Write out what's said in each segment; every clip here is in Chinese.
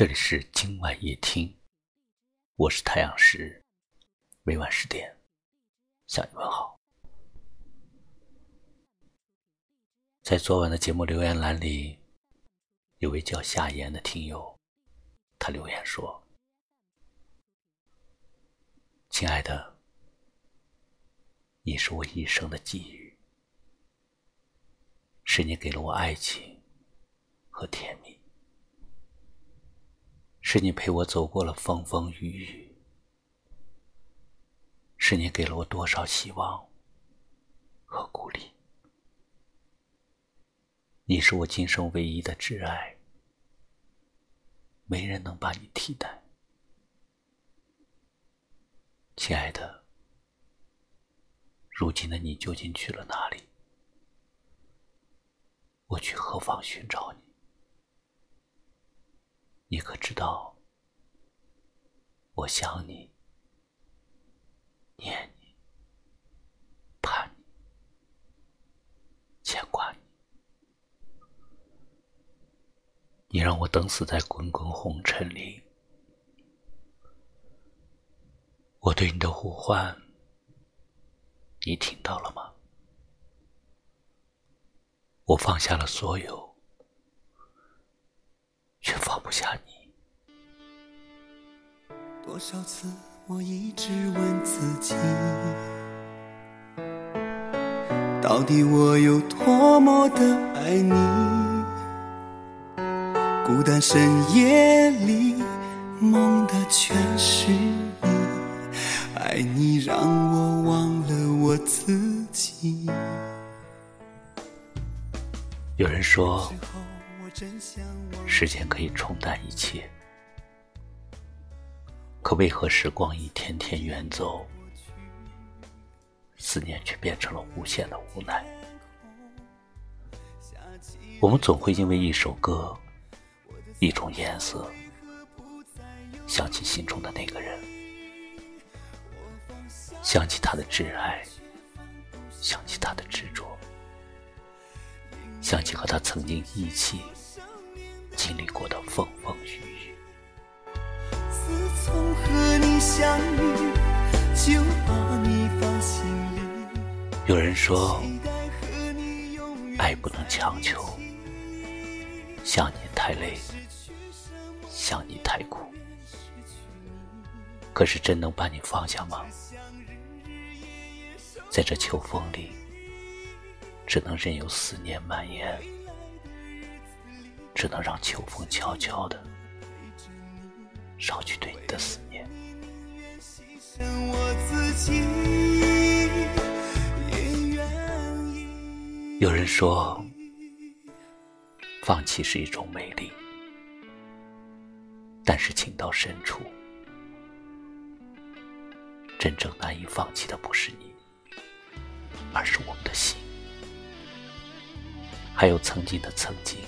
这里是今晚夜听，我是太阳石，每晚十点向你问好。在昨晚的节目留言栏里，有位叫夏言的听友，他留言说：“亲爱的，你是我一生的寄语，是你给了我爱情和甜蜜。”是你陪我走过了风风雨雨，是你给了我多少希望和鼓励。你是我今生唯一的挚爱，没人能把你替代。亲爱的，如今的你究竟去了哪里？我去何方寻找你？你可知道，我想你、念你、盼你、牵挂你。你让我等死在滚滚红尘里，我对你的呼唤，你听到了吗？我放下了所有。却放不下你。多少次我一直问自己，到底我有多么的爱你？孤单深夜里梦的全是你，爱你让我忘了我自己。有人说。时间可以冲淡一切，可为何时光一天天远走，思念却变成了无限的无奈？我们总会因为一首歌、一种颜色，想起心中的那个人，想起他的挚爱，想起他的执着，想起和他曾经一起。经历过的风风雨雨。有人说，爱不能强求，想你太累，想你太苦。可是真能把你放下吗？在这秋风里，只能任由思念蔓延。只能让秋风悄悄的捎去对你的思念。有人说，放弃是一种美丽，但是情到深处，真正难以放弃的不是你，而是我们的心，还有曾经的曾经。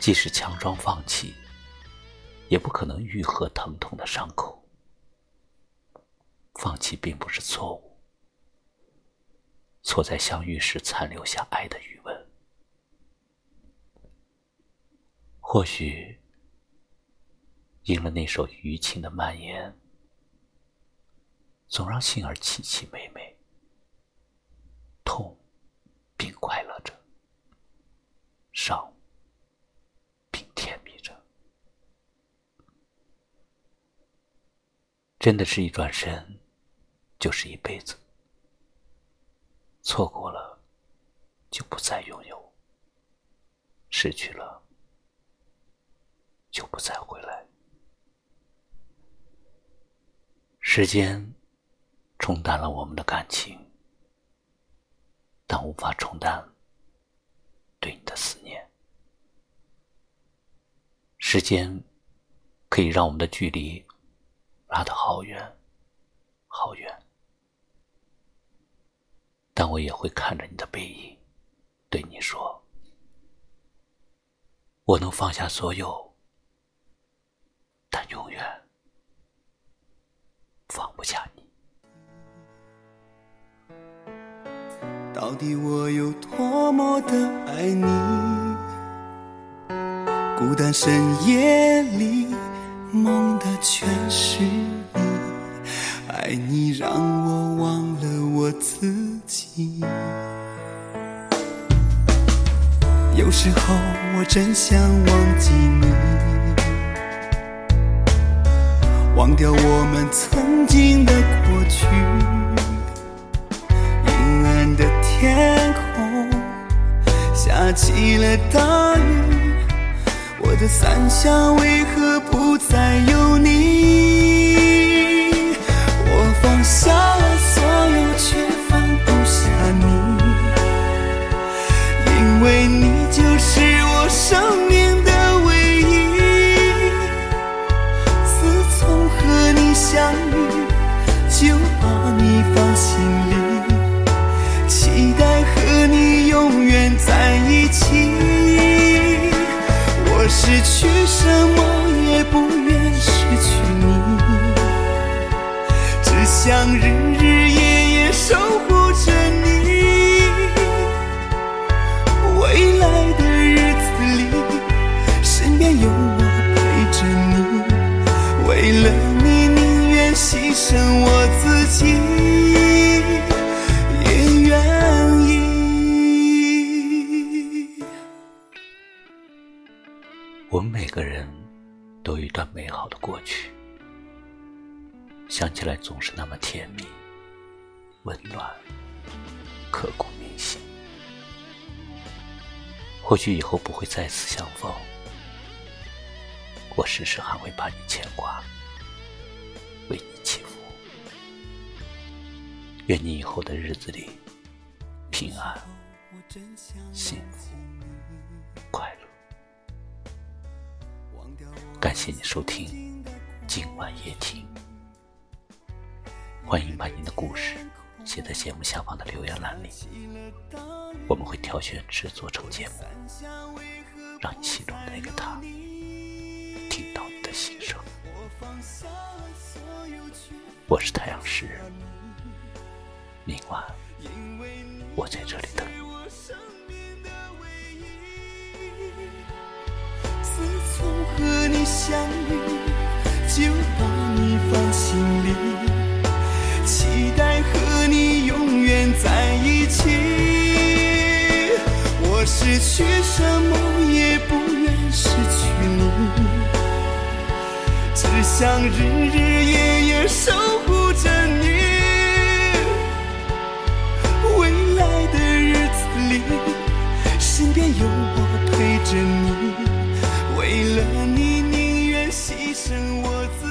即使强装放弃，也不可能愈合疼痛的伤口。放弃并不是错误，错在相遇时残留下爱的余温。或许，应了那首余情的蔓延，总让心儿凄凄美美，痛并快乐着，伤。真的是一转身，就是一辈子。错过了，就不再拥有；失去了，就不再回来。时间冲淡了我们的感情，但无法冲淡对你的思念。时间可以让我们的距离。拉得好远，好远，但我也会看着你的背影，对你说：“我能放下所有，但永远放不下你。”到底我有多么的爱你？孤单深夜里梦的全是你，爱你让我忘了我自己。有时候我真想忘记你，忘掉我们曾经的过去。阴暗的天空下起了大雨，的伞下为何不再有己，也愿意。我们每个人都有一段美好的过去，想起来总是那么甜蜜、温暖、刻骨铭心。或许以后不会再次相逢，我时时还会把你牵挂。愿你以后的日子里平安、幸福、快乐。感谢你收听今晚夜听，欢迎把你的故事写在节目下方的留言栏里，我们会挑选制作成节目，让你心中的那个他听到你的心声。我是太阳石，明晚我在这里等你。自从和你相遇，就把你放心里，期待和你永远在一起。我失去什么也不愿失去你。只想日日夜夜守护着便有我陪着你，为了你宁愿牺牲我自己。